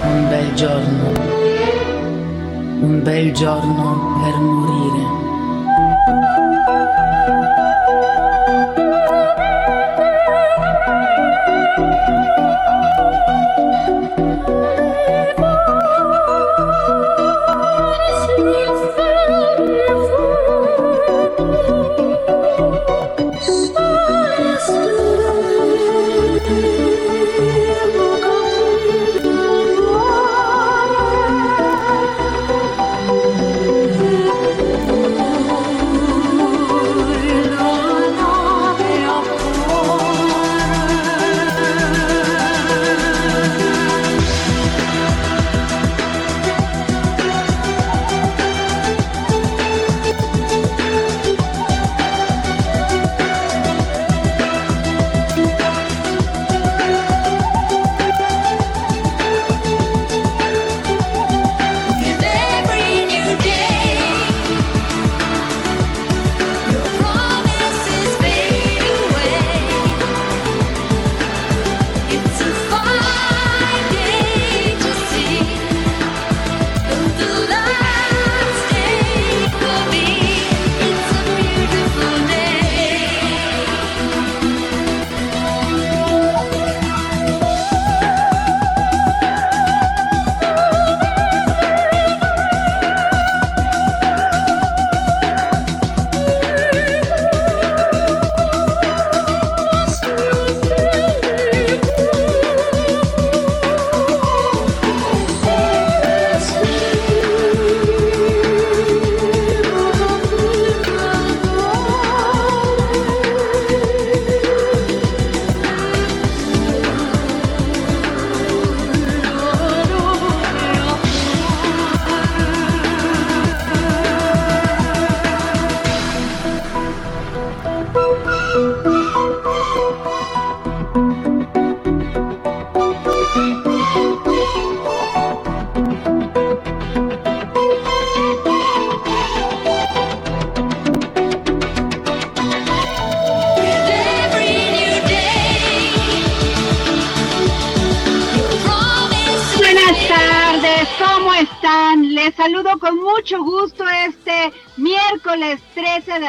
Un bel giorno, un bel giorno per morire.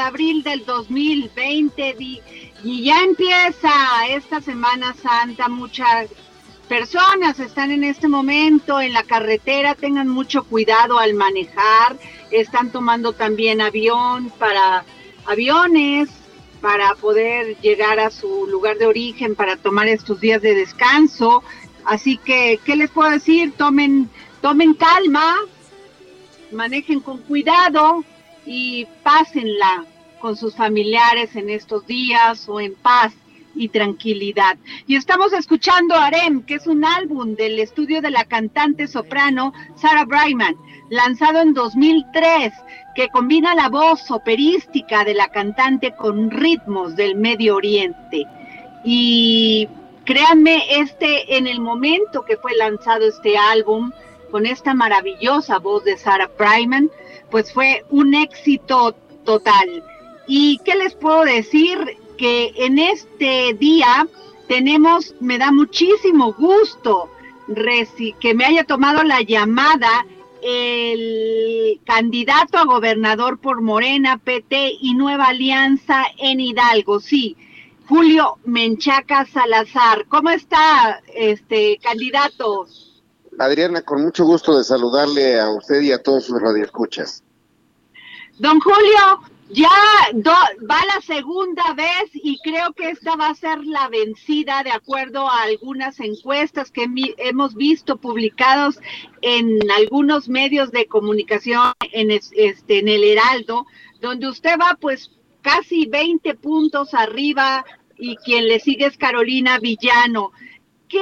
Abril del 2020 di- y ya empieza esta Semana Santa. Muchas personas están en este momento en la carretera, tengan mucho cuidado al manejar, están tomando también avión para aviones para poder llegar a su lugar de origen, para tomar estos días de descanso. Así que, ¿qué les puedo decir? Tomen, tomen calma, manejen con cuidado y pásenla con sus familiares en estos días o en paz y tranquilidad. Y estamos escuchando Arem, que es un álbum del estudio de la cantante soprano Sarah Brightman, lanzado en 2003, que combina la voz operística de la cantante con ritmos del Medio Oriente. Y créanme, este en el momento que fue lanzado este álbum, con esta maravillosa voz de Sarah Brightman, pues fue un éxito total. ¿Y qué les puedo decir? porque en este día tenemos, me da muchísimo gusto que me haya tomado la llamada el candidato a gobernador por Morena, PT y Nueva Alianza en Hidalgo, sí, Julio Menchaca Salazar. ¿Cómo está este candidato? Adriana, con mucho gusto de saludarle a usted y a todos sus radioescuchas. Don Julio, ya va la segunda vez y creo que esta va a ser la vencida de acuerdo a algunas encuestas que hemos visto publicados en algunos medios de comunicación en, este, en el Heraldo, donde usted va pues casi 20 puntos arriba y quien le sigue es Carolina Villano. ¿Qué,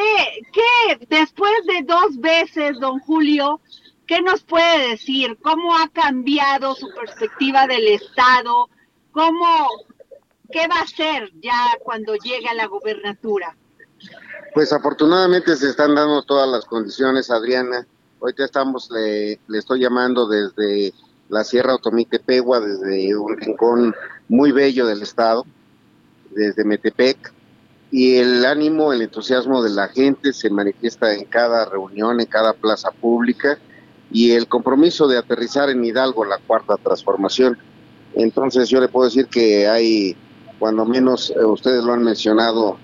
qué después de dos veces, don Julio, ¿Qué nos puede decir? ¿Cómo ha cambiado su perspectiva del Estado? ¿Cómo, qué va a hacer ya cuando llegue a la gobernatura? Pues afortunadamente se están dando todas las condiciones, Adriana. Ahorita estamos, le, le estoy llamando desde la Sierra Otomí-Tepegua, desde un rincón muy bello del estado, desde Metepec, y el ánimo, el entusiasmo de la gente se manifiesta en cada reunión, en cada plaza pública, y el compromiso de aterrizar en Hidalgo la cuarta transformación. Entonces yo le puedo decir que hay, cuando menos eh, ustedes lo han mencionado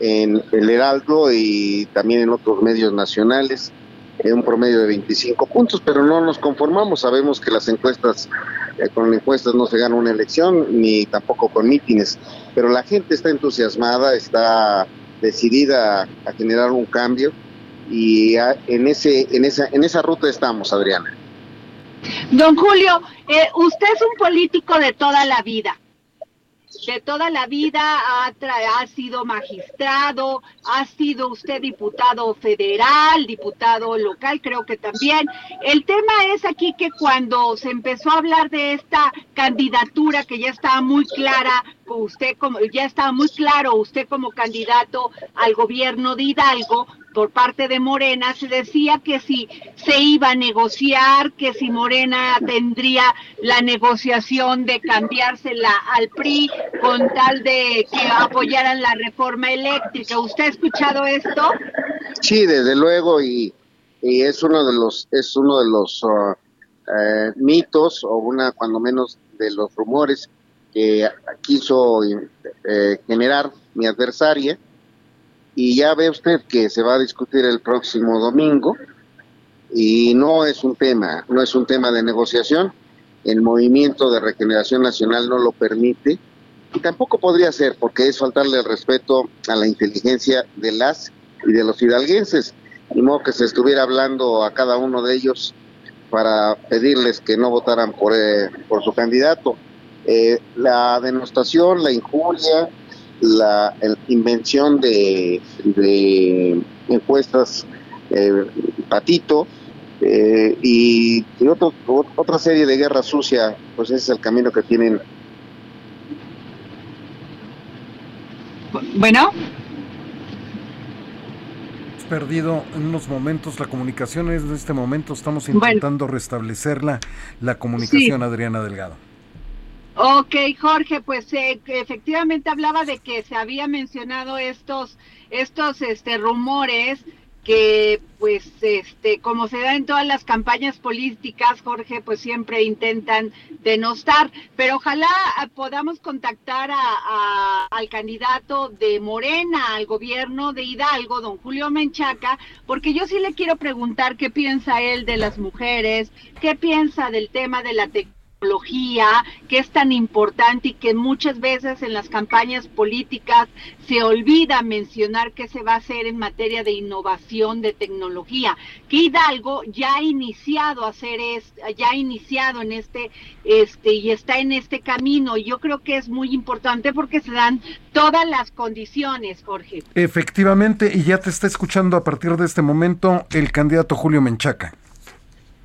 en el Heraldo y también en otros medios nacionales, en un promedio de 25 puntos, pero no nos conformamos, sabemos que las encuestas, eh, con encuestas no se gana una elección, ni tampoco con mítines, pero la gente está entusiasmada, está decidida a generar un cambio y en ese en esa en esa ruta estamos, Adriana. Don Julio, eh, usted es un político de toda la vida de toda la vida ha, ha, sido magistrado, ha sido usted diputado federal, diputado local, creo que también. El tema es aquí que cuando se empezó a hablar de esta candidatura que ya estaba muy clara, usted como ya estaba muy claro, usted como candidato al gobierno de Hidalgo, por parte de Morena se decía que si se iba a negociar, que si Morena tendría la negociación de cambiársela al PRI con tal de que apoyaran la reforma eléctrica. ¿Usted ha escuchado esto? Sí, desde luego y, es uno de los es uno de los uh, eh, mitos o una cuando menos de los rumores que quiso eh, generar mi adversaria y ya ve usted que se va a discutir el próximo domingo. Y no es un tema, no es un tema de negociación, el movimiento de regeneración nacional no lo permite. Y tampoco podría ser porque es faltarle el respeto a la inteligencia de las y de los hidalguenses, ni modo que se estuviera hablando a cada uno de ellos para pedirles que no votaran por, eh, por su candidato. Eh, la denostación, la injuria, la, invención de, encuestas eh, patito eh, y, otra serie de guerra sucia, pues ese es el camino que tienen. Bueno. perdido en unos momentos la comunicación en este momento estamos intentando restablecerla la comunicación Adriana Delgado Ok, Jorge, pues eh, efectivamente hablaba de que se había mencionado estos, estos este, rumores que pues este como se da en todas las campañas políticas Jorge pues siempre intentan denostar. Pero ojalá ah, podamos contactar a, al candidato de Morena al gobierno de Hidalgo don Julio Menchaca porque yo sí le quiero preguntar qué piensa él de las mujeres qué piensa del tema de la tecnología que es tan importante y que muchas veces en las campañas políticas se olvida mencionar qué se va a hacer en materia de innovación de tecnología, que Hidalgo ya ha iniciado a hacer es, ya ha iniciado en este este y está en este camino yo creo que es muy importante porque se dan todas las condiciones, Jorge. Efectivamente, y ya te está escuchando a partir de este momento el candidato Julio Menchaca.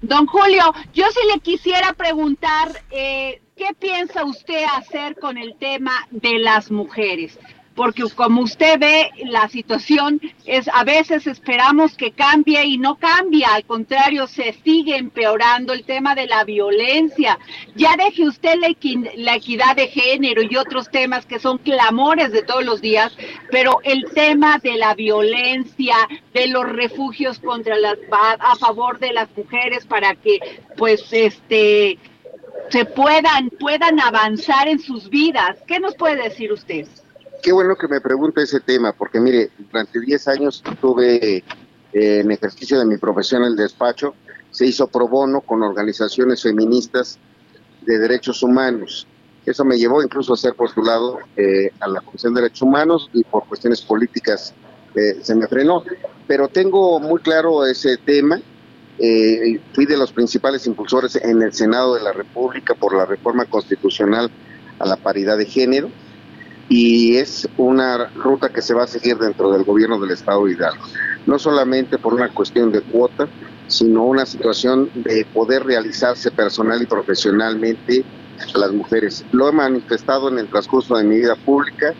Don Julio, yo sí le quisiera preguntar, eh, ¿qué piensa usted hacer con el tema de las mujeres? Porque como usted ve, la situación es a veces esperamos que cambie y no cambia, al contrario, se sigue empeorando el tema de la violencia. Ya deje usted la, la equidad de género y otros temas que son clamores de todos los días, pero el tema de la violencia, de los refugios contra las a favor de las mujeres para que pues este se puedan puedan avanzar en sus vidas. ¿Qué nos puede decir usted? Qué bueno que me pregunte ese tema, porque mire, durante 10 años tuve eh, en ejercicio de mi profesión el despacho, se hizo pro bono con organizaciones feministas de derechos humanos. Eso me llevó incluso a ser postulado eh, a la Comisión de Derechos Humanos y por cuestiones políticas eh, se me frenó. Pero tengo muy claro ese tema. fui de los principales impulsores en el Senado de la República por la reforma constitucional a la paridad de género y es una ruta que se va a seguir dentro del gobierno del Estado de Hidalgo. No solamente por una cuestión de cuota, sino una situación de poder realizarse personal y profesionalmente a las mujeres. Lo he manifestado en el transcurso de mi vida pública.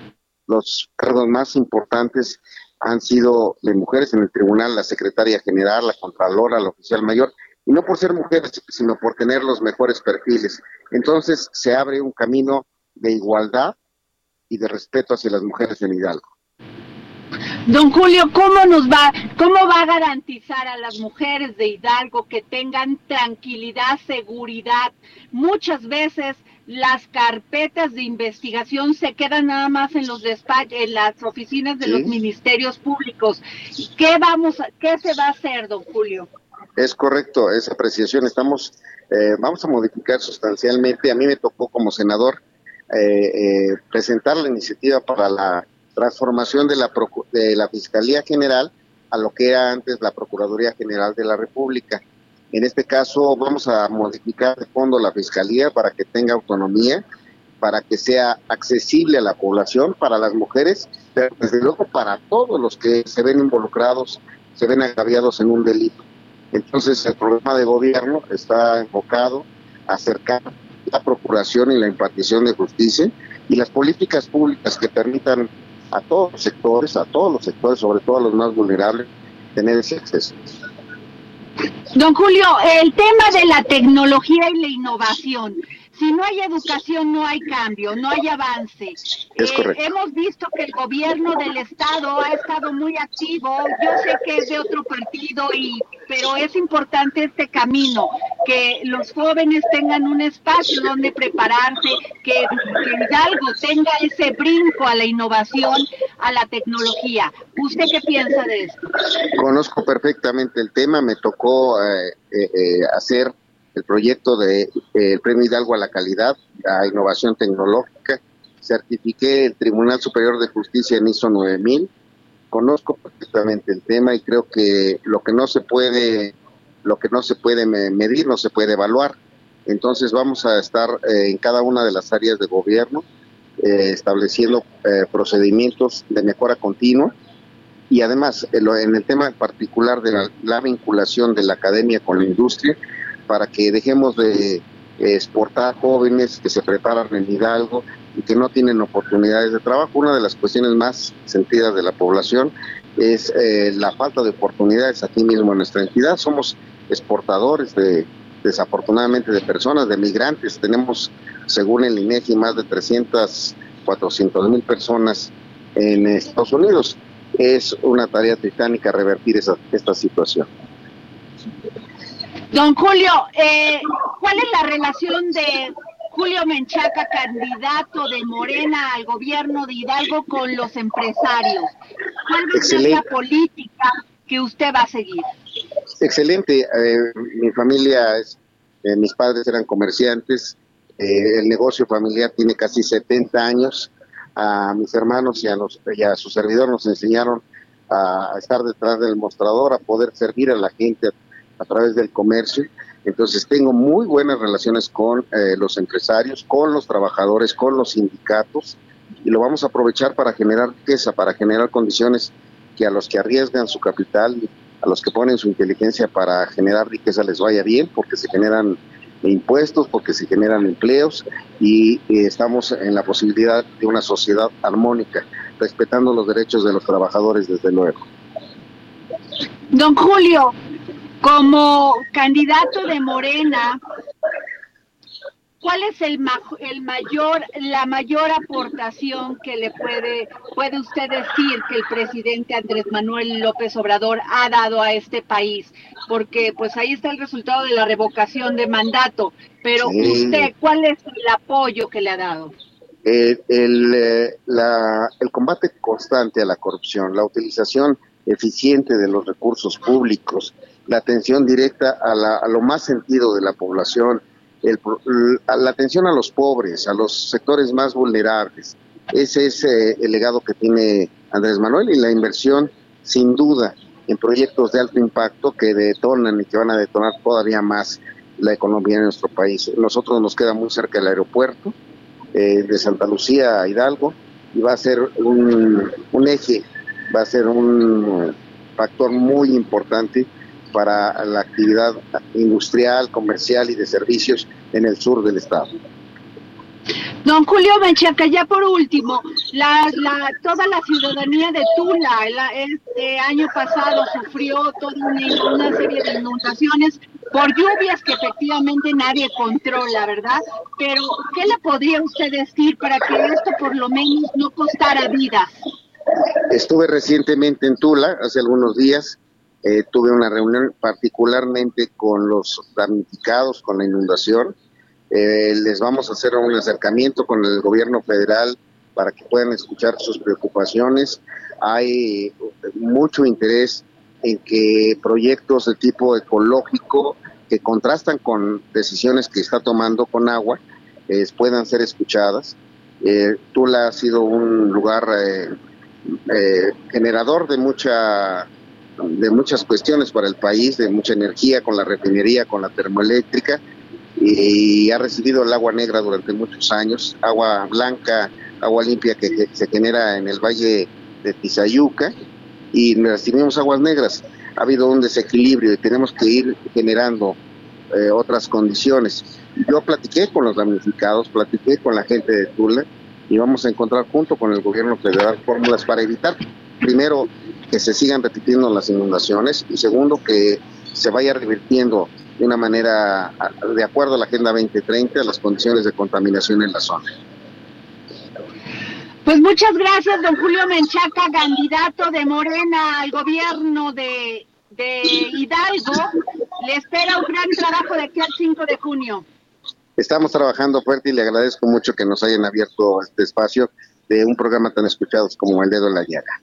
Los cargos más importantes han sido de mujeres en el tribunal, la secretaria general, la contralora, la oficial mayor, y no por ser mujeres, sino por tener los mejores perfiles. Entonces se abre un camino de igualdad y de respeto hacia las mujeres en Hidalgo. Don Julio, ¿cómo nos va, cómo va a garantizar a las mujeres de Hidalgo que tengan tranquilidad, seguridad? Muchas veces las carpetas de investigación se quedan nada más en los despachos, en las oficinas de los ministerios públicos. ¿Qué vamos, qué se va a hacer, don Julio? Es correcto, esa apreciación. Estamos, eh, vamos a modificar sustancialmente. A mí me tocó como senador eh, eh, presentar la iniciativa para la transformación de la, de la Fiscalía General a lo que era antes la Procuraduría General de la República. En este caso vamos a modificar de fondo la Fiscalía para que tenga autonomía, para que sea accesible a la población, para las mujeres, pero desde luego para todos los que se ven involucrados, se ven agraviados en un delito. Entonces el programa de gobierno está enfocado a acercar la procuración y la impartición de justicia y las políticas públicas que permitan a todos los sectores, a todos los sectores, sobre todo a los más vulnerables, tener ese acceso. Don Julio, el tema de la tecnología y la innovación, si no hay educación, no hay cambio, no hay avance. Es eh, hemos visto que el gobierno del estado ha estado muy activo. Yo sé que es de otro partido y, pero es importante este camino, que los jóvenes tengan un espacio donde prepararse, que, Hidalgo tenga ese brinco a la innovación, a la tecnología. ¿Usted qué piensa de esto? Conozco perfectamente el tema. Me tocó eh, eh, hacer el proyecto de eh, Premio Hidalgo a la calidad, a innovación tecnológica. Certifiqué el Tribunal Superior de Justicia en ISO 9000. Conozco perfectamente el tema y creo que lo que no se puede lo que no se puede medir no se puede evaluar. Entonces vamos a estar eh, en cada una de las áreas de gobierno eh, estableciendo procedimientos de mejora continua y además en el tema particular de la, vinculación de la academia con la industria, para que dejemos de exportar jóvenes que se preparan en Hidalgo y que no tienen oportunidades de trabajo. Una de las cuestiones más sentidas de la población es eh, la falta de oportunidades aquí mismo en nuestra entidad. Somos exportadores de, desafortunadamente, de personas, de migrantes. Tenemos, según el INEGI, más de 300, 400 mil personas en Estados Unidos. Es una tarea titánica revertir esa, esta situación. Don Julio, eh, ¿cuál es la relación de Julio Menchaca, candidato de Morena al gobierno de Hidalgo, con los empresarios? ¿Cuál va a ser la política que usted va a seguir? Excelente. Eh, mi familia, es, eh, mis padres eran comerciantes. el negocio familiar tiene casi 70 años. A mis hermanos y a, y a su servidor nos enseñaron a estar detrás del mostrador, a poder servir a la gente, a través del comercio. Entonces tengo muy buenas relaciones con eh, los empresarios, con los trabajadores, con los sindicatos y lo vamos a aprovechar para generar riqueza, para generar condiciones que a los que arriesgan su capital, a los que ponen su inteligencia para generar riqueza les vaya bien, porque se generan impuestos, porque se generan empleos y eh, estamos en la posibilidad de una sociedad armónica. respetando los derechos de los trabajadores, desde luego. Don Julio, como candidato de Morena, ¿cuál es el, el mayor, la mayor aportación que le puede, puede usted decir que el presidente Andrés Manuel López Obrador ha dado a este país? Porque pues ahí está el resultado de la revocación de mandato, pero usted, ¿cuál es el apoyo que le ha dado? Eh, el, eh, el combate constante a la corrupción, la utilización eficiente de los recursos públicos, la atención directa a, lo más sentido de la población, la atención a los pobres, a los sectores más vulnerables. Ese es eh, el legado que tiene Andrés Manuel y la inversión, sin duda, en proyectos de alto impacto que detonan y que van a detonar todavía más la economía de nuestro país. Nosotros nos queda muy cerca el aeropuerto eh, de Santa Lucía a Hidalgo y va a ser un eje, va a ser un factor muy importante para la actividad industrial, comercial y de servicios en el sur del estado. Don Julio Menchaca, ya por último, la, la, toda la ciudadanía de Tula este año pasado sufrió toda una, una, serie de inundaciones por lluvias que efectivamente nadie controla, ¿verdad? Pero, ¿qué le podría usted decir para que esto por lo menos no costara vidas? Estuve recientemente en Tula, hace algunos días, eh, tuve una reunión particularmente con los damnificados con la inundación. Eh, les vamos a hacer un acercamiento con el gobierno federal para que puedan escuchar sus preocupaciones. Hay mucho interés en que proyectos de tipo ecológico que contrastan con decisiones que está tomando con agua eh, puedan ser escuchadas. Tula ha sido un lugar generador de mucha de muchas cuestiones para el país, de mucha energía con la refinería, con la termoeléctrica, y ha recibido el agua negra durante muchos años, agua blanca, agua limpia que, se genera en el valle de Tizayuca, y recibimos aguas negras. Ha habido un desequilibrio y tenemos que ir generando eh, otras condiciones. Yo platiqué con los damnificados, platiqué con la gente de Tula y vamos a encontrar junto con el gobierno federal fórmulas para evitar primero que se sigan repitiendo las inundaciones y segundo que se vaya revirtiendo de una manera de acuerdo a la Agenda 2030 las condiciones de contaminación en la zona. Pues muchas gracias, don Julio Menchaca, candidato de Morena al gobierno de, de Hidalgo. Le espera un gran trabajo de aquí al 5 de junio. Estamos trabajando fuerte y le agradezco mucho que nos hayan abierto este espacio de un programa tan escuchado como El Dedo en la Llaga.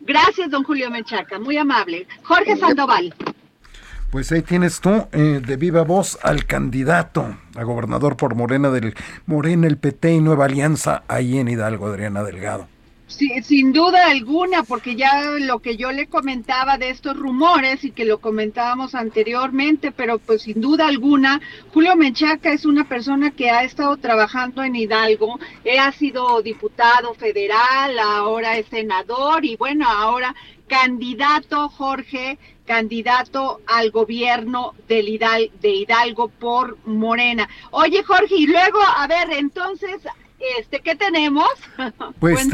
Gracias, don Julio Menchaca, muy amable. Jorge Sandoval. Pues ahí tienes tú, eh, de viva voz, al candidato a gobernador por Morena del Morena, el PT y Nueva Alianza, ahí en Hidalgo, Adriana Delgado. Sí, sin duda alguna, porque ya lo que yo le comentaba de estos rumores y que lo comentábamos anteriormente, pero pues sin duda alguna, Julio Menchaca es una persona que ha estado trabajando en Hidalgo, ha sido diputado federal, ahora es senador y bueno, ahora candidato Jorge, candidato al gobierno del de Hidalgo por Morena. Oye Jorge, y luego, a ver, entonces este, ¿qué tenemos? Pues,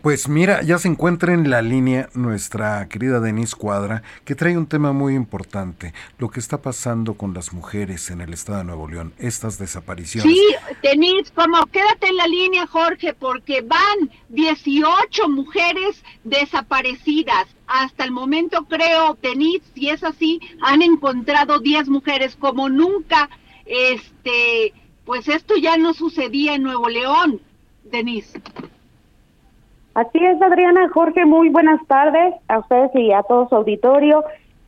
pues mira, ya se encuentra en la línea nuestra querida Denise Cuadra, que trae un tema muy importante, lo que está pasando con las mujeres en el estado de Nuevo León, estas desapariciones. Sí, Denise, como quédate en la línea, Jorge, porque van 18 mujeres desaparecidas. Hasta el momento creo, Denise, si es así, han encontrado 10 mujeres como nunca este pues esto ya no sucedía en Nuevo León, Denise. Así es, Adriana. Jorge, muy buenas tardes a ustedes y a todo su auditorio.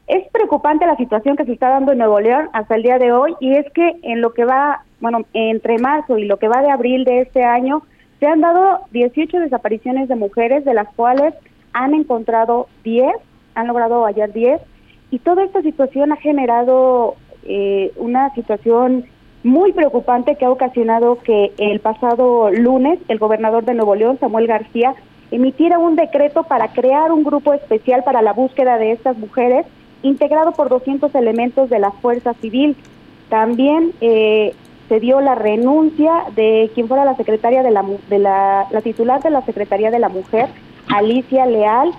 Es preocupante la situación que se está dando en Nuevo León hasta el día de hoy y es que en lo que va, bueno, entre marzo y lo que va de abril de este año, se han dado 18 desapariciones de mujeres, de las cuales han encontrado 10, han logrado hallar 10, y toda esta situación ha generado eh, una situación muy preocupante que ha ocasionado que el pasado lunes el gobernador de Nuevo León, Samuel García, emitiera un decreto para crear un grupo especial para la búsqueda de estas mujeres, integrado por 200 elementos de la Fuerza Civil. También eh, se dio la renuncia de quien fuera la secretaria de la, de la, la titular de la Secretaría de la Mujer, Alicia Leal,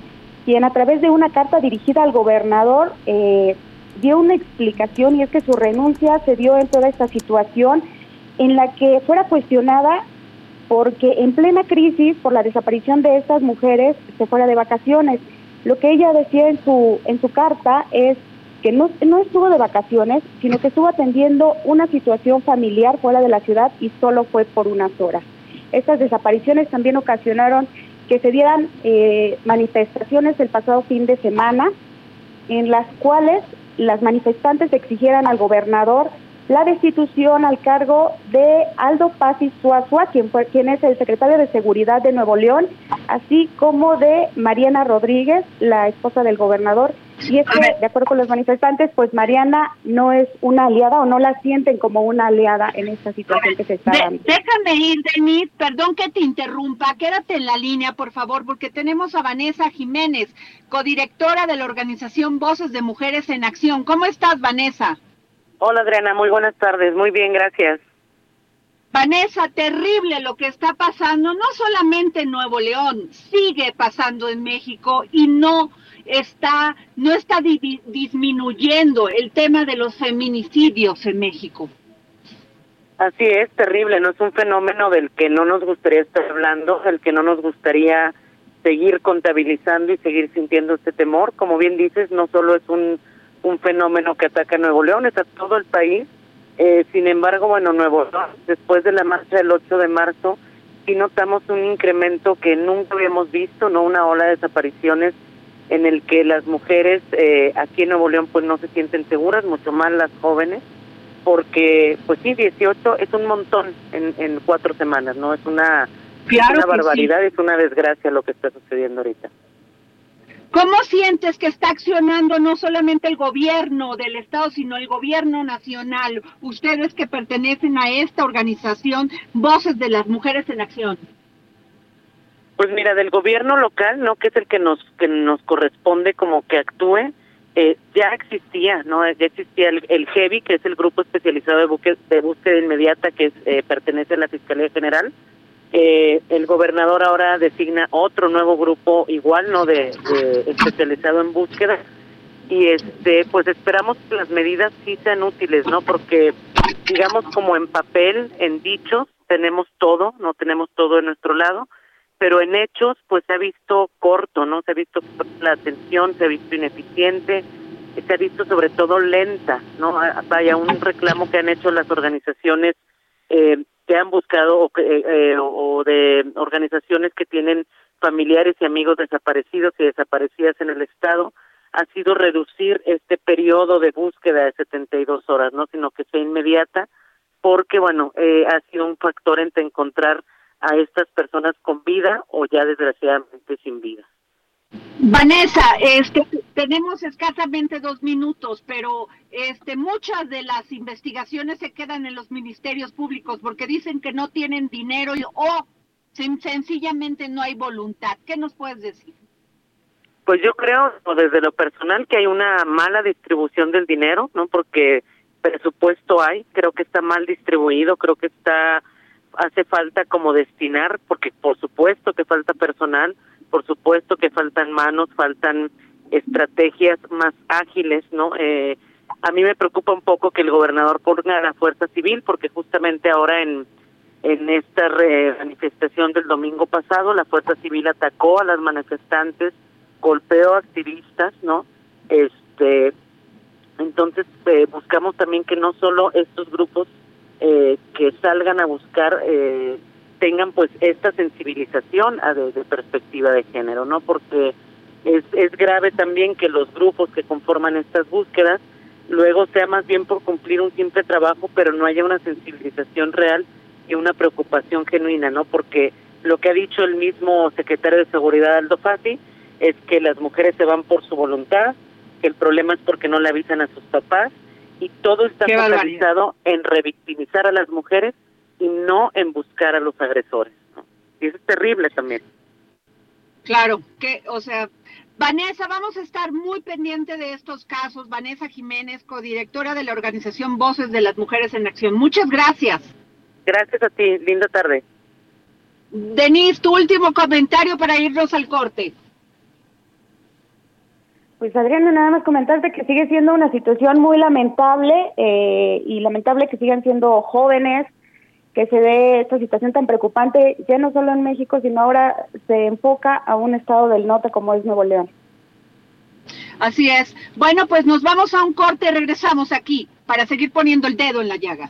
quien a través de una carta dirigida al gobernador eh, dio una explicación y es que su renuncia se dio en toda esta situación en la que fuera cuestionada porque en plena crisis por la desaparición de estas mujeres se fuera de vacaciones. Lo que ella decía en su en su carta es que no, no estuvo de vacaciones, sino que estuvo atendiendo una situación familiar fuera de la ciudad y solo fue por unas horas. Estas desapariciones también ocasionaron que se dieran eh, manifestaciones el pasado fin de semana en las cuales las manifestantes exigieran al gobernador la destitución al cargo de Aldo Paz y Suazua, quien, fue, quien es el secretario de Seguridad de Nuevo León, así como de Mariana Rodríguez, la esposa del gobernador. Y es que, de acuerdo con los manifestantes, pues Mariana no es una aliada o no la sienten como una aliada en esta situación que se está dando. déjame ir, Denis, perdón que te interrumpa, quédate en la línea, por favor, porque tenemos a Vanessa Jiménez, codirectora de la organización Voces de Mujeres en Acción. ¿Cómo estás, Vanessa? Hola Adriana, muy buenas tardes, muy bien, gracias. Vanessa, terrible lo que está pasando, no solamente en Nuevo León, sigue pasando en México y no está, no está disminuyendo el tema de los feminicidios en México. Así es, terrible, no es un fenómeno del que no nos gustaría estar hablando, del que no nos gustaría seguir contabilizando y seguir sintiendo este temor. Como bien dices, no solo es un un fenómeno que ataca a Nuevo León, es a todo el país. Eh, sin embargo, bueno, Nuevo León, después de la marcha del 8 de marzo, sí notamos un incremento que nunca habíamos visto, no una ola de desapariciones en el que las mujeres eh, aquí en Nuevo León pues no se sienten seguras, mucho más las jóvenes, porque pues sí, 18 es un montón en, en cuatro semanas, ¿no? Es una, una barbaridad, es una desgracia lo que está sucediendo ahorita. ¿Cómo sientes que está accionando no solamente el gobierno del Estado, sino el gobierno nacional? Ustedes que pertenecen a esta organización, Voces de las Mujeres en Acción. Pues mira, del gobierno local, ¿no? Que es el que nos, que nos corresponde como que actúe, eh, ya existía, ¿no? Ya existía el, el GEVI, que es el Grupo Especializado de, Búsqueda, de Inmediata, que eh, pertenece a la Fiscalía General, eh, el gobernador ahora designa otro nuevo grupo igual, ¿no? De, especializado en búsqueda y este, pues esperamos que las medidas sí sean útiles, ¿no? Porque digamos como en papel, en dichos tenemos todo, no tenemos todo en nuestro lado, pero en hechos pues se ha visto corto, ¿no? Se ha visto la atención, se ha visto ineficiente, se ha visto sobre todo lenta, ¿no? Ah, vaya, un reclamo que han hecho las organizaciones eh, que han buscado o, eh, eh, o de organizaciones que tienen familiares y amigos desaparecidos y desaparecidas en el Estado ha sido reducir este periodo de búsqueda de 72 horas, no sino que sea inmediata, porque bueno, eh, ha sido un factor entre encontrar a estas personas con vida o ya desgraciadamente sin vida. Vanessa, este, tenemos escasamente dos minutos, pero este, muchas de las investigaciones se quedan en los ministerios públicos porque dicen que no tienen dinero o sencillamente no hay voluntad. ¿Qué nos puedes decir? Pues yo creo, desde lo personal, que hay una mala distribución del dinero, ¿no? Porque presupuesto hay, creo que está mal distribuido, creo que está hace falta como destinar, porque por supuesto que falta personal, por supuesto que faltan manos, faltan estrategias más ágiles, ¿no? Eh, a mí me preocupa un poco que el gobernador ponga a la fuerza civil, porque justamente ahora en en esta manifestación del domingo pasado, la fuerza civil atacó a las manifestantes, golpeó a activistas, ¿no? Este, entonces eh, buscamos también que no solo estos grupos eh, que salgan a buscar eh, tengan pues esta sensibilización a de, perspectiva de género, ¿no? Porque es, es grave también que los grupos que conforman estas búsquedas luego sea más bien por cumplir un simple trabajo, pero no haya una sensibilización real y una preocupación genuina, ¿no? Porque lo que ha dicho el mismo secretario de Seguridad Aldo Fasi es que las mujeres se van por su voluntad, que el problema es porque no le avisan a sus papás y todo está focalizado en revictimizar a las mujeres y no en buscar a los agresores. Y eso es terrible también. Claro, que, o sea, Vanessa, vamos a estar muy pendiente de estos casos. Vanessa Jiménez, codirectora de la organización Voces de las Mujeres en Acción. Muchas gracias. Gracias a ti. Linda tarde. Denise, tu último comentario para irnos al corte. Pues Adriana, nada más comentarte que sigue siendo una situación muy lamentable eh, y lamentable que sigan siendo jóvenes, que se dé esta situación tan preocupante, ya no solo en México, sino ahora se enfoca a un estado del norte como es Nuevo León. Así es. Bueno, pues nos vamos a un corte y regresamos aquí para seguir poniendo el dedo en la llaga.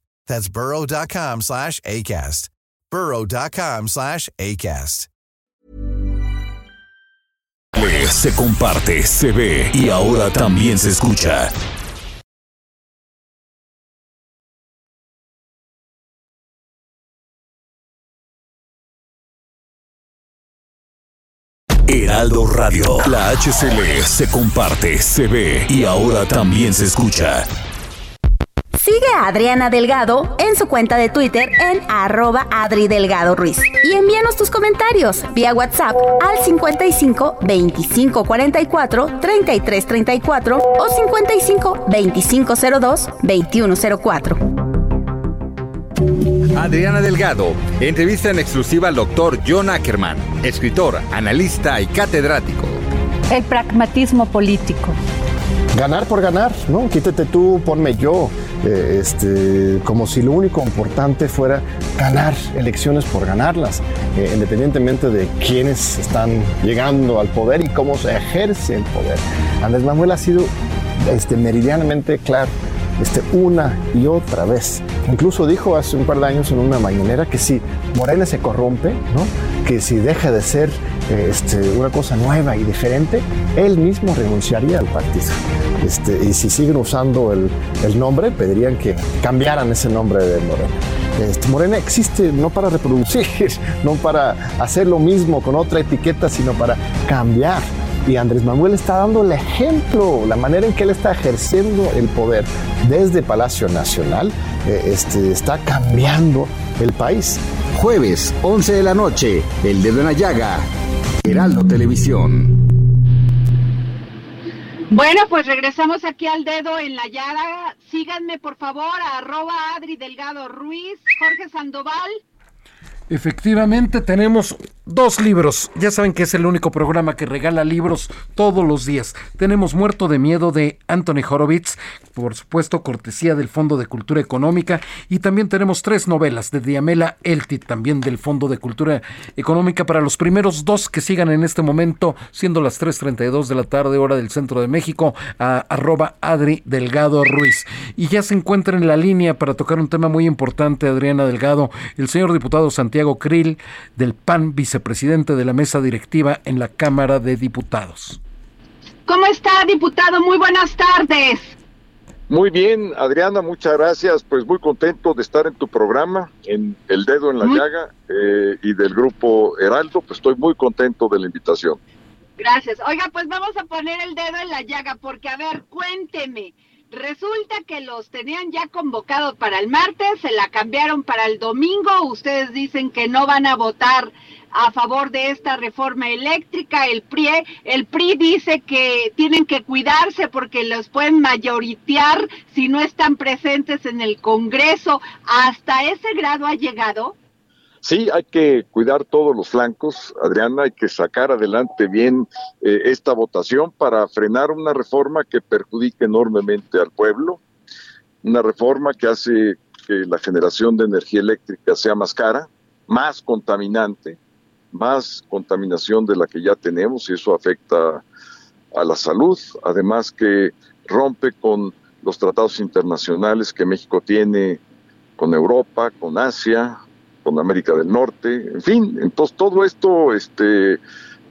That's burrow.com slash ACAST. burrow.com slash ACAST. Se comparte, se ve y ahora también se escucha. Heraldo Radio. La HCL se comparte, se ve y ahora también se escucha. Sigue a Adriana Delgado en su cuenta de Twitter en arroba Adri Delgado Ruiz. Y envíanos tus comentarios vía WhatsApp al 55 25 44 33 34 o 55 25 02 21 04. Adriana Delgado, entrevista en exclusiva al doctor John Ackerman, escritor, analista y catedrático. El pragmatismo político. Ganar por ganar, ¿no? Quítate tú, ponme yo eh, este, como si lo único importante fuera ganar elecciones por ganarlas, eh, independientemente de quiénes están llegando al poder y cómo se ejerce el poder. Andrés Manuel ha sido este, meridianamente claro este, una y otra vez. Incluso dijo hace un par de años en una mañanera que si Morena se corrompe, ¿no? que si deja de ser este, una cosa nueva y diferente, él mismo renunciaría al partido. Este, y si siguen usando el, nombre, pedirían que cambiaran ese nombre de Morena. Este, Morena existe no para reproducir, no para hacer lo mismo con otra etiqueta, sino para cambiar y Andrés Manuel está dando el ejemplo, la manera en que él está ejerciendo el poder desde Palacio Nacional, eh, este, está cambiando el país. Jueves, 11 de la noche, El Dedo en la Llaga, Heraldo Televisión. Bueno, pues regresamos aquí al dedo en la llaga. Síganme, por favor, a arroba Adri Delgado Ruiz, Jorge Sandoval. Efectivamente, tenemos dos libros. Ya saben que es el único programa que regala libros todos los días. Tenemos Muerto de Miedo de Anthony Horowitz, por supuesto, cortesía del Fondo de Cultura Económica. Y también tenemos tres novelas de Diamela Elti, también del Fondo de Cultura Económica, para los primeros dos que sigan en este momento, siendo las 3.32 de la tarde, hora del centro de México, a arroba Adri Delgado Ruiz. Y ya se encuentra en la línea para tocar un tema muy importante, Adriana Delgado, el señor diputado Santiago. Santiago Krill, del PAN, vicepresidente de la mesa directiva en la Cámara de Diputados. ¿Cómo está, diputado? Muy buenas tardes. Muy bien, Adriana, muchas gracias. Pues muy contento de estar en tu programa, en El Dedo en la Llaga eh, y del grupo Heraldo. Pues estoy muy contento de la invitación. Gracias. Oiga, pues vamos a poner el dedo en la llaga porque, a ver, cuénteme. Resulta que los tenían ya convocados para el martes, se la cambiaron para el domingo. Ustedes dicen que no van a votar a favor de esta reforma eléctrica, el PRI, el PRI dice que tienen que cuidarse porque los pueden mayoritear si no están presentes en el Congreso. ¿Hasta ese grado ha llegado? Sí, hay que cuidar todos los flancos, Adriana, hay que sacar adelante bien eh, esta votación para frenar una reforma que perjudique enormemente al pueblo, una reforma que hace que la generación de energía eléctrica sea más cara, más contaminante, más contaminación de la que ya tenemos y eso afecta a la salud, además que rompe con los tratados internacionales que México tiene con Europa, con Asia, con América del Norte, en fin, entonces todo esto este,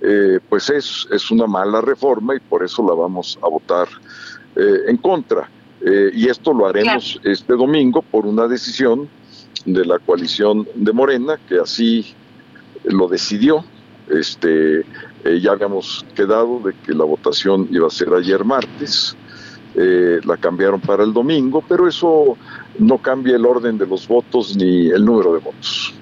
eh, pues es, es una mala reforma y por eso la vamos a votar eh, en contra. Eh, y esto lo haremos este domingo por una decisión de la coalición de Morena, que así lo decidió. Este, ya habíamos quedado de que la votación iba a ser ayer martes, la cambiaron para el domingo, pero eso no cambia el orden de los votos ni el número de votos.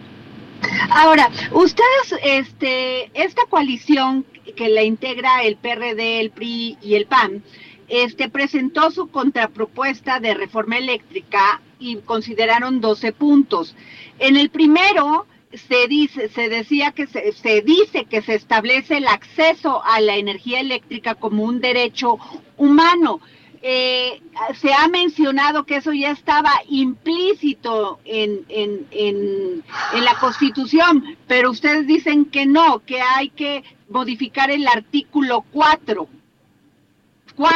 Ahora, ustedes, este, esta coalición que la integra el PRD, el PRI y el PAN, este, presentó su contrapropuesta de reforma eléctrica y consideraron 12 puntos. En el primero se dice, se decía que se, se dice que se establece el acceso a la energía eléctrica como un derecho humano eh, se ha mencionado que eso ya estaba implícito en, en, en, la Constitución, pero ustedes dicen que no, que hay que modificar el artículo 4.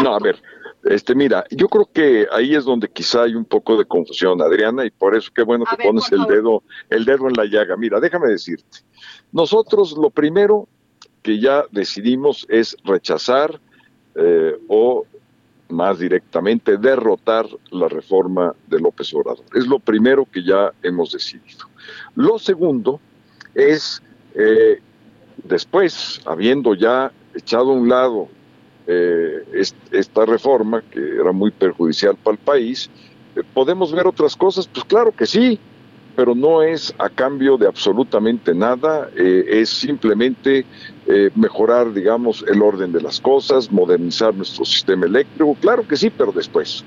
No, a ver, este, mira, yo creo que ahí es donde quizá hay un poco de confusión, Adriana, y por eso qué bueno que pones el dedo, el dedo en la llaga. Mira, déjame decirte, nosotros lo primero que ya decidimos es rechazar eh, o más directamente derrotar la reforma de López Obrador. Es lo primero que ya hemos decidido. Lo segundo es, eh, después, habiendo ya echado a un lado eh, esta reforma, que era muy perjudicial para el país, eh, ¿podemos ver otras cosas? Pues claro que sí, pero no es a cambio de absolutamente nada, eh, es simplemente eh, mejorar, digamos, el orden de las cosas, modernizar nuestro sistema eléctrico, claro que sí, pero después.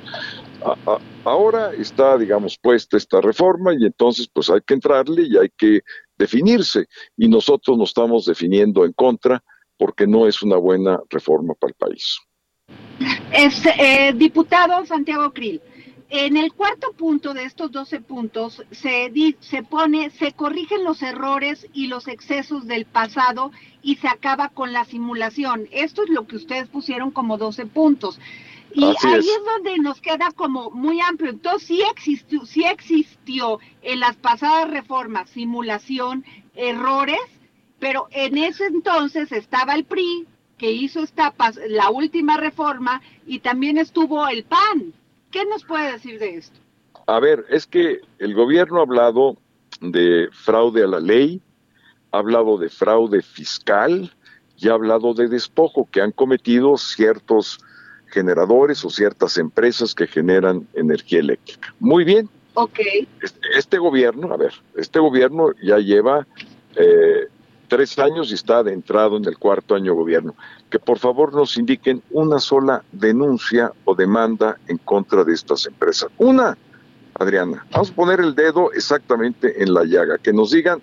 ahora está, digamos, puesta esta reforma y entonces pues hay que entrarle y hay que definirse y nosotros nos estamos definiendo en contra porque no es una buena reforma para el país. Es, eh, diputado Santiago Krill, en el cuarto punto de estos 12 puntos se, se pone, se corrigen los errores y los excesos del pasado y se acaba con la simulación. Esto es lo que ustedes pusieron como 12 puntos. Y ahí es. donde nos queda como muy amplio. Entonces sí existió, sí existió en las pasadas reformas simulación, errores, pero en ese entonces estaba el PRI que hizo esta la última reforma y también estuvo el PAN ¿Qué nos puede decir de esto? A ver, es que el gobierno ha hablado de fraude a la ley, ha hablado de fraude fiscal y ha hablado de despojo que han cometido ciertos generadores o ciertas empresas que generan energía eléctrica. Muy bien. Ok. Este, este gobierno, a ver, este gobierno ya lleva eh, tres años y está adentrado en el cuarto año de gobierno. Que por favor nos indiquen una sola denuncia o demanda en contra de estas empresas. Una, Adriana, vamos a poner el dedo exactamente en la llaga, que nos digan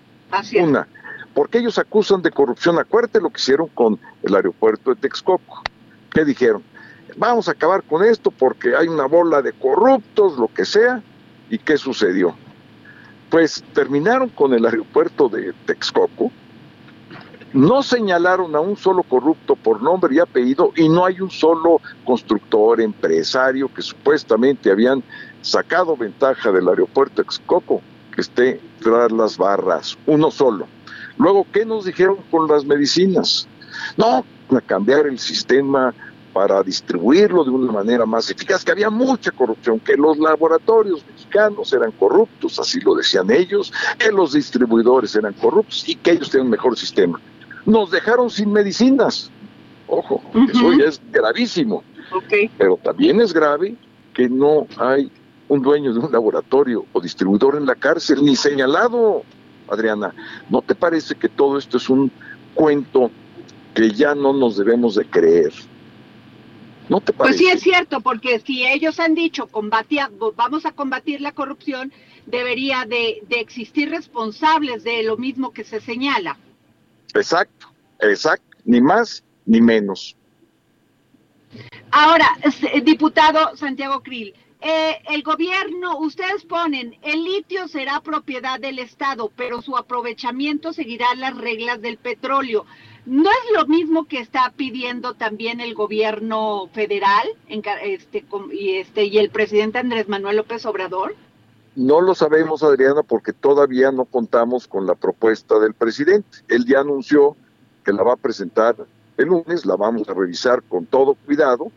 una. Porque ellos acusan de corrupción. Acuérdate lo que hicieron con el aeropuerto de Texcoco. ¿Qué dijeron? Vamos a acabar con esto porque hay una bola de corruptos, lo que sea. ¿Y qué sucedió? Pues terminaron con el aeropuerto de Texcoco, no señalaron a un solo corrupto por nombre y apellido y no hay un solo constructor, empresario que supuestamente habían sacado ventaja del aeropuerto Texcoco que esté tras las barras, uno solo. Luego, ¿qué nos dijeron con las medicinas? No, a cambiar el sistema para distribuirlo de una manera más eficaz, que había mucha corrupción, que los laboratorios mexicanos eran corruptos, así lo decían ellos, que los distribuidores eran corruptos y que ellos tenían un mejor sistema nos dejaron sin medicinas. Ojo, eso ya es gravísimo. Pero también es grave que no hay un dueño de un laboratorio o distribuidor en la cárcel, ni señalado. Adriana, ¿no te parece que todo esto es un cuento que ya no nos debemos de creer? ¿No te parece? Pues sí es cierto, porque si ellos han dicho combatir, vamos a combatir la corrupción, debería de, de existir responsables de lo mismo que se señala. Exacto, exacto, ni más ni menos. Ahora, diputado Santiago Krill, eh, el gobierno, ustedes ponen, el litio será propiedad del Estado, pero su aprovechamiento seguirá las reglas del petróleo. ¿No es lo mismo que está pidiendo también el gobierno federal este, y, este, y el presidente Andrés Manuel López Obrador? No lo sabemos, Adriana, porque todavía no contamos con la propuesta del presidente. Él ya anunció que la va a presentar el lunes, la vamos a revisar con todo cuidado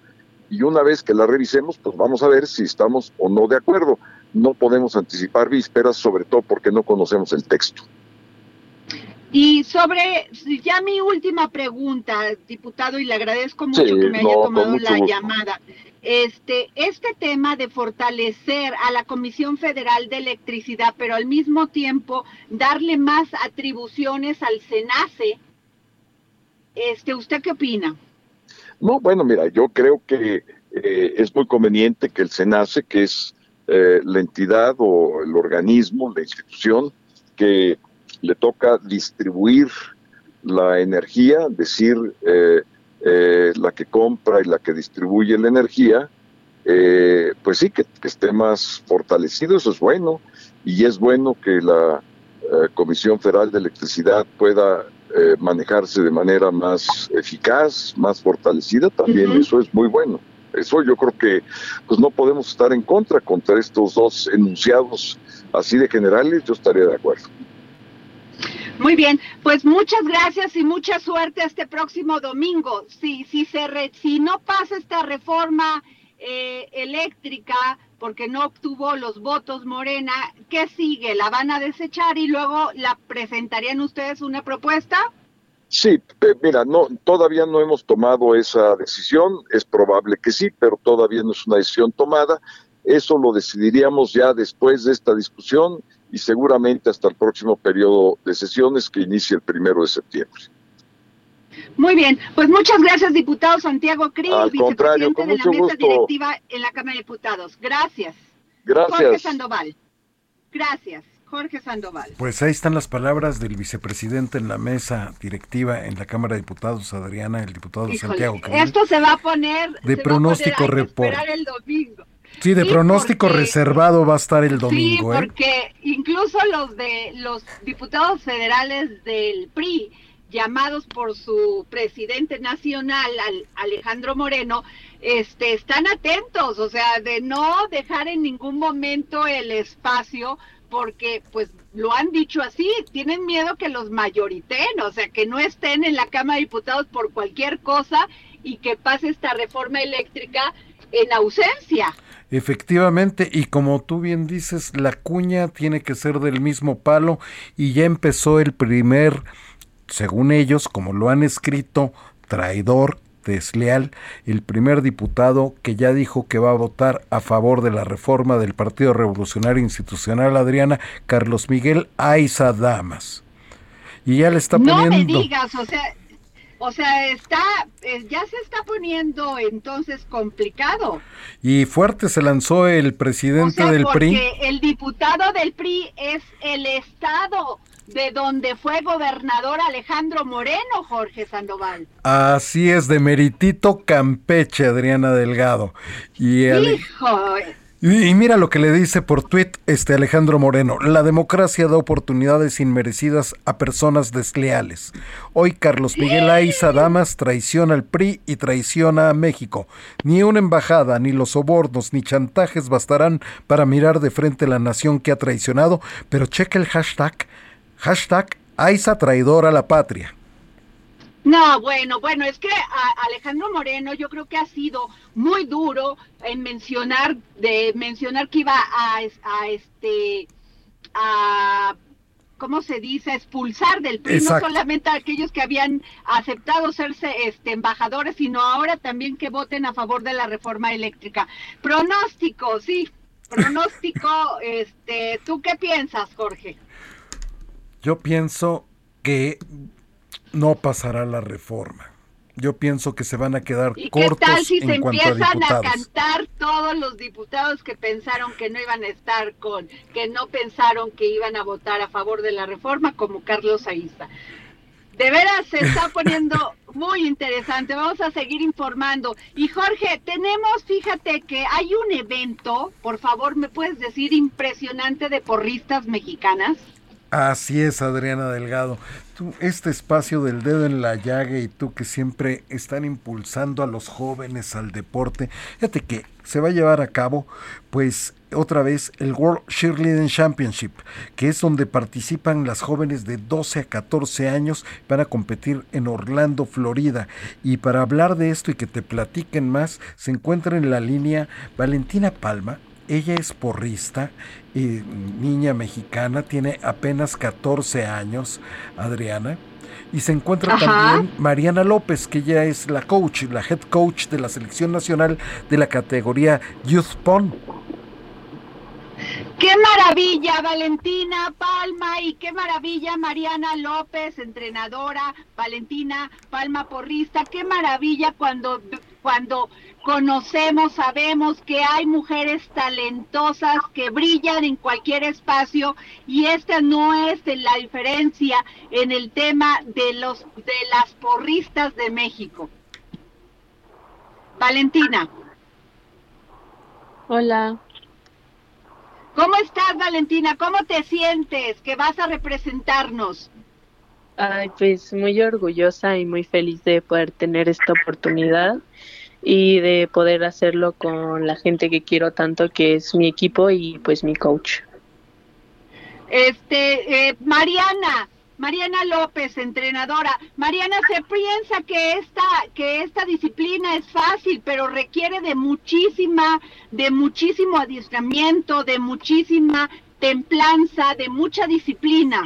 y una vez que la revisemos, pues vamos a ver si estamos o no de acuerdo. No podemos anticipar vísperas, sobre todo porque no conocemos el texto. Y sobre, ya mi última pregunta, diputado, y le agradezco mucho que me haya tomado la llamada. Este, este tema de fortalecer a la Comisión Federal de Electricidad, pero al mismo tiempo darle más atribuciones al SENACE, este, ¿usted qué opina? No, bueno, mira, yo creo que eh, es muy conveniente que el SENACE, que es eh, la entidad o el organismo, la institución que le toca distribuir la energía, decir, eh, la que compra y la que distribuye la energía, pues sí, que, que, esté más fortalecido, eso es bueno, y es bueno que la Comisión Federal de Electricidad pueda eh, manejarse de manera más eficaz, más fortalecida, también eso es muy bueno. Eso yo creo que pues no podemos estar en contra contra estos dos enunciados así de generales, yo estaría de acuerdo. Muy bien, pues muchas gracias y mucha suerte este próximo domingo. Si, si, se si no pasa esta reforma eh, eléctrica, porque no obtuvo los votos Morena, ¿qué sigue? ¿La van a desechar y luego la presentarían ustedes una propuesta? Sí, mira, no, todavía no hemos tomado esa decisión, es probable que sí, pero todavía no es una decisión tomada. Eso lo decidiríamos ya después de esta discusión y seguramente hasta el próximo periodo de sesiones que inicia el primero de septiembre. Muy bien, pues muchas gracias, diputado Santiago Cris, vicepresidente de la mesa directiva en la Cámara de Diputados. Gracias. Gracias. Jorge Sandoval. Gracias. Jorge Sandoval. Pues ahí están las palabras del vicepresidente en la mesa directiva en la Cámara de Diputados, Adriana, el diputado Santiago Krill. Esto se va a poner de pronóstico el domingo. Sí, de pronóstico reservado va a estar el domingo. Sí, ¿eh? porque incluso los de los diputados federales del PRI llamados por su presidente nacional, Alejandro Moreno, este, están atentos, o sea, de no dejar en ningún momento el espacio, porque pues lo han dicho así, tienen miedo que los mayoriten, o sea, que no estén en la Cámara de Diputados por cualquier cosa y que pase esta reforma eléctrica en ausencia. Efectivamente, y como tú bien dices, la cuña tiene que ser del mismo palo y ya empezó el primer según ellos, como lo han escrito, traidor, desleal, el primer diputado que ya dijo que va a votar a favor de la reforma del Partido Revolucionario Institucional, Adriana, Carlos Miguel Aiza Damas. Y ya le está poniendo... No me digas, o sea, o sea, está, eh, ya se está poniendo entonces complicado. Y fuerte se lanzó el presidente del PRI. Porque el diputado del PRI es el Estado de donde fue gobernador Alejandro Moreno, Jorge Sandoval. Así es, de Meritito Campeche, Adriana Delgado. Y, y, mira lo que le dice por tweet este Alejandro Moreno. La democracia da oportunidades inmerecidas a personas desleales. Hoy Carlos Miguel Aiza Damas traiciona al PRI y traiciona a México. Ni una embajada, ni los sobornos, ni chantajes bastarán para mirar de frente la nación que ha traicionado. Pero checa el hashtag Hashtag Aiza traidora a la patria. No, bueno, bueno, es que Alejandro Moreno yo creo que ha sido muy duro en mencionar, de mencionar que iba a, a este, a, ¿cómo se dice? expulsar del PRI, no solamente a aquellos que habían aceptado serse este, embajadores, sino ahora también que voten a favor de la reforma eléctrica. Pronóstico, sí, pronóstico, este, ¿tú qué piensas, Jorge? Yo pienso que no pasará la reforma. Yo pienso que se van a quedar ¿Y cortos qué tal si en se a empiezan a, diputados. cantar todos los diputados que pensaron que no iban a estar con, que no pensaron que iban a votar a favor de la reforma, como Carlos Aiza? De veras se está poniendo muy interesante. Vamos a seguir informando. Y Jorge, tenemos, fíjate que hay un evento, por favor, ¿me puedes decir impresionante de porristas mexicanas? Así es, Adriana Delgado. Tú, este espacio del dedo en la llaga y tú que siempre están impulsando a los jóvenes al deporte. Fíjate que se va a llevar a cabo, pues, otra vez el World Cheerleading Championship, que es donde participan las jóvenes de 12 a 14 años para competir en Orlando, Florida. Y para hablar de esto y que te platiquen más, se encuentra en la línea Valentina Palma, ella es porrista, eh, niña mexicana, tiene apenas 14 años, Adriana. Y se encuentra Ajá. también Mariana López, que ella es la coach, la head coach de la selección nacional de la categoría Youth Pon. Qué maravilla, Valentina Palma, y qué maravilla, Mariana López, entrenadora, Valentina Palma Porrista, qué maravilla cuando, cuando conocemos, sabemos que hay mujeres talentosas que brillan en cualquier espacio y esta no es la diferencia en el tema de los de las porristas de México. Valentina. Hola. ¿Cómo estás, Valentina? ¿Cómo te sientes que vas a representarnos? Ay, pues muy orgullosa y muy feliz de poder tener esta oportunidad y de poder hacerlo con la gente que quiero tanto, que es mi equipo y pues mi coach. Este, eh, Mariana, Mariana López, entrenadora. Mariana, se piensa que esta, que esta disciplina es fácil, pero requiere de muchísima, de muchísimo adiestramiento, de muchísima templanza, de mucha disciplina.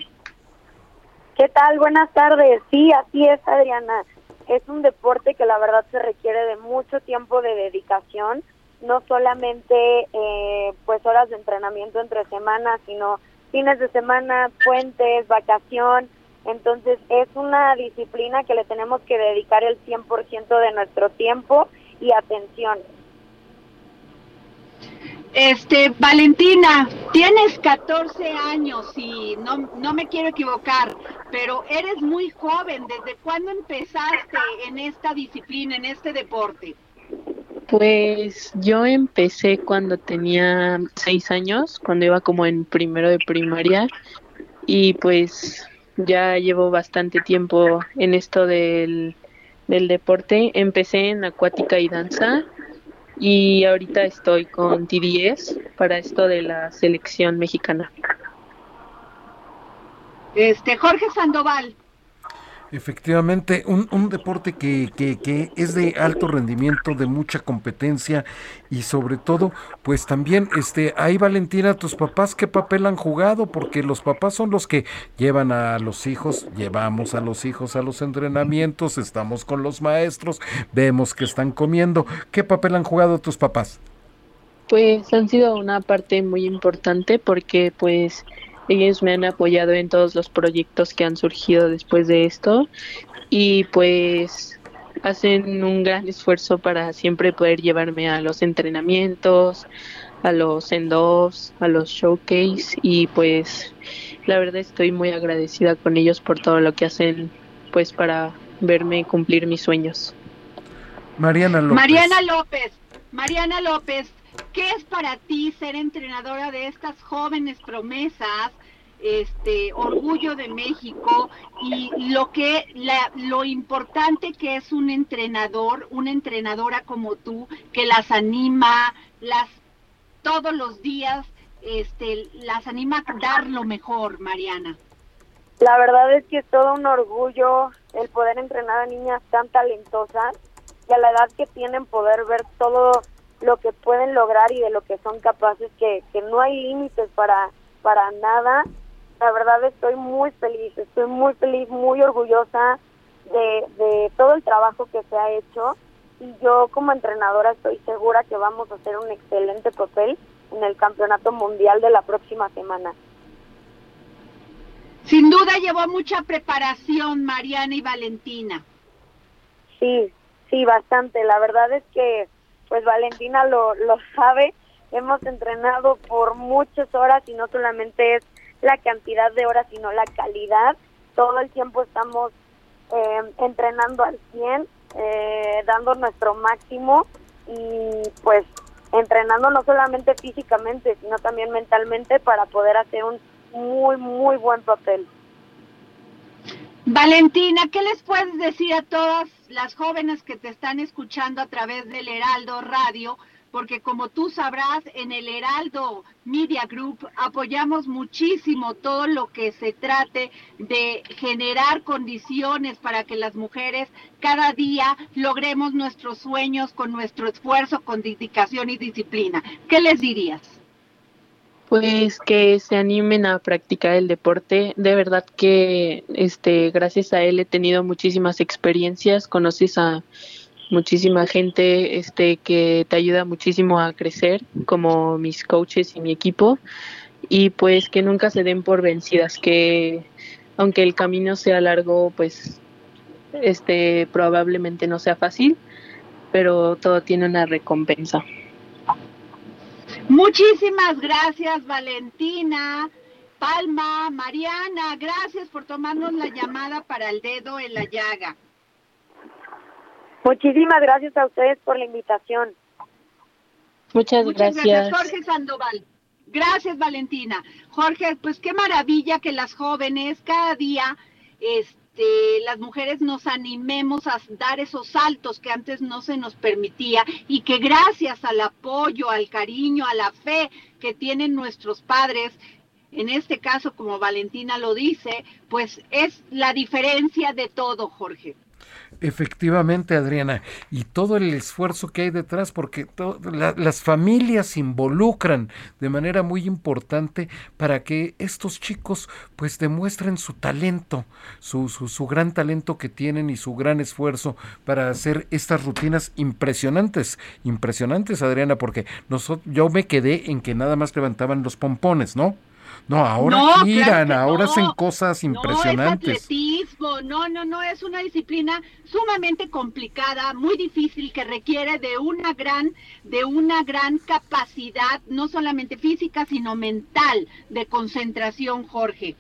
¿Qué tal? Buenas tardes. Sí, así es, Adriana. Es un deporte que la verdad se requiere de mucho tiempo de dedicación, no solamente eh, pues horas de entrenamiento entre semanas, sino fines de semana, puentes, vacación. Entonces es una disciplina que le tenemos que dedicar el 100% de nuestro tiempo y atención. Este, Valentina, tienes 14 años y no, no me quiero equivocar, pero eres muy joven. ¿Desde cuándo empezaste en esta disciplina, en este deporte? Pues yo empecé cuando tenía seis años, cuando iba como en primero de primaria y pues ya llevo bastante tiempo en esto del, del deporte. Empecé en acuática y danza y ahorita estoy con TDS para esto de la selección mexicana. Este, Jorge Sandoval. Efectivamente, un, un deporte que, que, es de alto rendimiento, de mucha competencia y sobre todo, pues también, este, ahí Valentina, tus papás, ¿qué papel han jugado? Porque los papás son los que llevan a los hijos, llevamos a los hijos a los entrenamientos, estamos con los maestros, vemos que están comiendo. ¿Qué papel han jugado tus papás? Pues han sido una parte muy importante porque pues ellos me han apoyado en todos los proyectos que han surgido después de esto y pues hacen un gran esfuerzo para siempre poder llevarme a los entrenamientos, a los end-offs, a los showcase y pues la verdad estoy muy agradecida con ellos por todo lo que hacen pues para verme cumplir mis sueños. Mariana López. Mariana López, Mariana López, ¿qué es para ti ser entrenadora de estas jóvenes promesas? Este orgullo de México y lo que la, lo importante que es un entrenador, una entrenadora como tú que las anima, las todos los días, este, las anima a dar lo mejor, Mariana. La verdad es que es todo un orgullo el poder entrenar a niñas tan talentosas y a la edad que tienen poder ver todo lo que pueden lograr y de lo que son capaces, que, que no hay límites para, para nada. La verdad estoy muy feliz, estoy muy feliz, muy orgullosa de, de todo el trabajo que se ha hecho y yo como entrenadora estoy segura que vamos a hacer un excelente papel en el Campeonato Mundial de la próxima semana. Sin duda llevó mucha preparación Mariana y Valentina. Sí, sí, bastante. La verdad es que pues Valentina lo, lo sabe. Hemos entrenado por muchas horas y no solamente es la cantidad de horas, sino la calidad. Todo el tiempo estamos eh, entrenando al 100, eh, dando nuestro máximo y pues entrenando no solamente físicamente, sino también mentalmente para poder hacer un muy, muy buen papel. Valentina, ¿qué les puedes decir a todas las jóvenes que te están escuchando a través del Heraldo Radio? Porque como tú sabrás, en el Heraldo Media Group apoyamos muchísimo todo lo que se trate de generar condiciones para que las mujeres cada día logremos nuestros sueños con nuestro esfuerzo, con dedicación y disciplina. ¿Qué les dirías? Pues que se animen a practicar el deporte. De verdad que este gracias a él he tenido muchísimas experiencias, conoces a muchísima gente este que te ayuda muchísimo a crecer, como mis coaches y mi equipo y pues que nunca se den por vencidas, que aunque el camino sea largo, pues este probablemente no sea fácil, pero todo tiene una recompensa. Muchísimas gracias, Valentina. Palma, Mariana, gracias por tomarnos la llamada para el dedo en la llaga. Muchísimas gracias a ustedes por la invitación. Muchas, Muchas gracias. Jorge Sandoval. Gracias, Valentina. Jorge, pues qué maravilla que las jóvenes cada día este, las mujeres nos animemos a dar esos saltos que antes no se nos permitía y que gracias al apoyo, al cariño, a la fe que tienen nuestros padres, en este caso como Valentina lo dice, pues es la diferencia de todo, Jorge. Efectivamente, Adriana, y todo el esfuerzo que hay detrás, porque las familias involucran de manera muy importante para que estos chicos pues demuestren su talento, su, su, gran talento que tienen y su gran esfuerzo para hacer estas rutinas impresionantes, impresionantes, Adriana, porque nosotros, yo me quedé en que nada más levantaban los pompones, ¿no? No, ahora giran, ahora hacen cosas impresionantes. No, es atletismo, no, no, no, es una disciplina sumamente complicada, muy difícil, que requiere de una gran, de una gran capacidad, no solamente física, sino mental, de concentración, Jorge.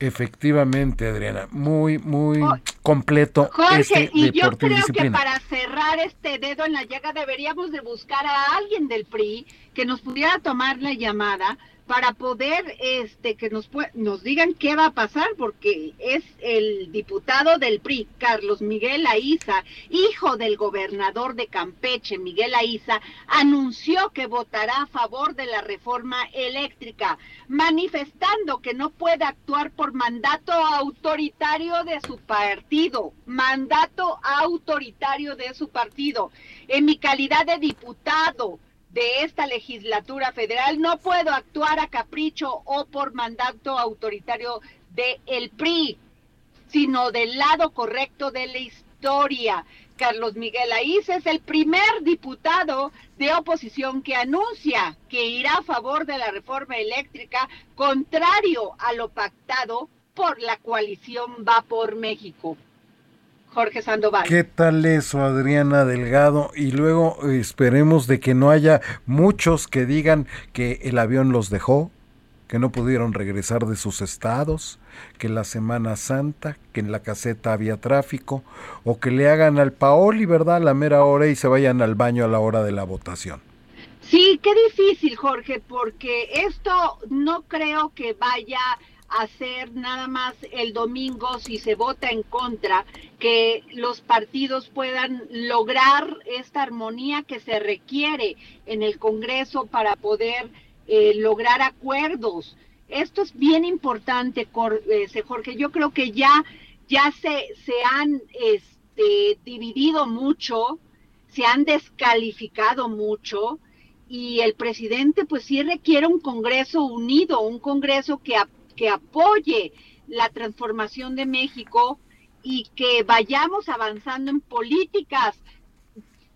Efectivamente, Adriana, muy, muy oh, completo. Jorge, este y yo creo que para cerrar este dedo en la llaga deberíamos de buscar a alguien del PRI que nos pudiera tomar la llamada para poder este que nos nos digan qué va a pasar porque es el diputado del PRI Carlos Miguel Aiza, hijo del gobernador de Campeche Miguel Aiza, anunció que votará a favor de la reforma eléctrica, manifestando que no puede actuar por mandato autoritario de su partido, mandato autoritario de su partido. En mi calidad de diputado de esta legislatura federal. No puedo actuar a capricho o por mandato autoritario del el PRI, sino del lado correcto de la historia. Carlos Miguel Aiz es el primer diputado de oposición que anuncia que irá a favor de la reforma eléctrica, contrario a lo pactado por la coalición Va por México. Jorge Sandoval. ¿Qué tal eso, Adriana Delgado? Y luego esperemos de que no haya muchos que digan que el avión los dejó, que no pudieron regresar de sus estados, que la Semana Santa, que en la caseta había tráfico, o que le hagan al Paoli, ¿verdad?, a la mera hora y se vayan al baño a la hora de la votación. Sí, qué difícil, Jorge, porque esto no creo que vaya hacer nada más el domingo si se vota en contra, que los partidos puedan lograr esta armonía que se requiere en el Congreso para poder eh, lograr acuerdos. Esto es bien importante, eh, Jorge. Yo creo que ya, ya se, se han este, dividido mucho, se han descalificado mucho y el presidente pues sí requiere un Congreso unido, un Congreso que que apoye la transformación de México y que vayamos avanzando en políticas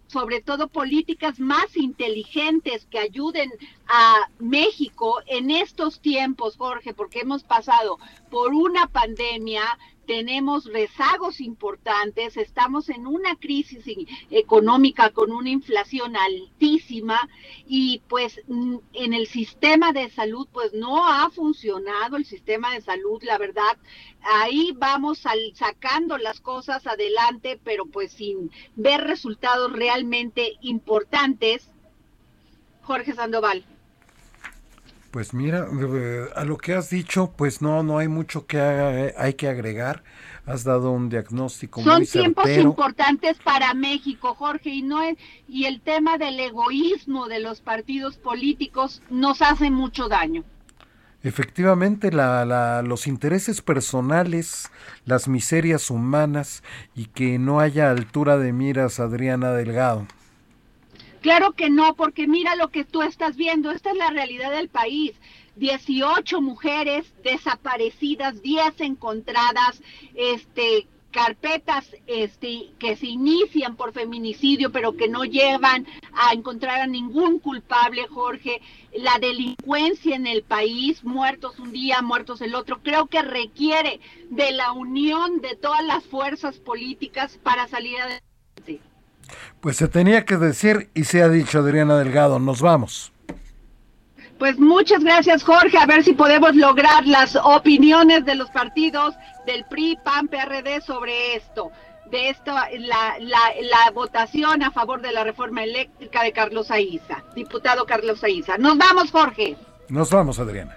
sobre todo políticas más inteligentes que ayuden a México en estos tiempos, Jorge, porque hemos pasado por una pandemia, tenemos rezagos importantes, estamos en una crisis económica con una inflación altísima y pues mm, en el sistema de salud pues no ha funcionado el sistema de salud, la verdad, ahí vamos sacando las cosas adelante, pero pues sin ver resultados realmente importantes. Jorge Sandoval. Pues mira, eh, a lo que has dicho, pues no, no hay mucho que hay que agregar. Has dado un diagnóstico Son muy tiempos importantes para México, Jorge, y no es, y el tema del egoísmo de los partidos políticos nos hace mucho daño. Efectivamente, la, la, los intereses personales, las miserias humanas y que no haya altura de miras, Adriana Delgado. Claro que no, porque mira lo que tú estás viendo, esta es la realidad del país. 18 mujeres desaparecidas, 10 encontradas, este carpetas este, que se inician por feminicidio, pero que no llevan a encontrar a ningún culpable, Jorge. La delincuencia en el país, muertos un día, muertos el otro, creo que requiere de la unión de todas las fuerzas políticas para salir adelante. Pues se tenía que decir y se ha dicho Adriana Delgado, nos vamos. Pues muchas gracias Jorge, a ver si podemos lograr las opiniones de los partidos del PRI, PAN, PRD sobre esto, de esto, la, la, votación a favor de la reforma eléctrica de Carlos Aiza, diputado Carlos Aiza. Nos vamos Jorge. Nos vamos Adriana.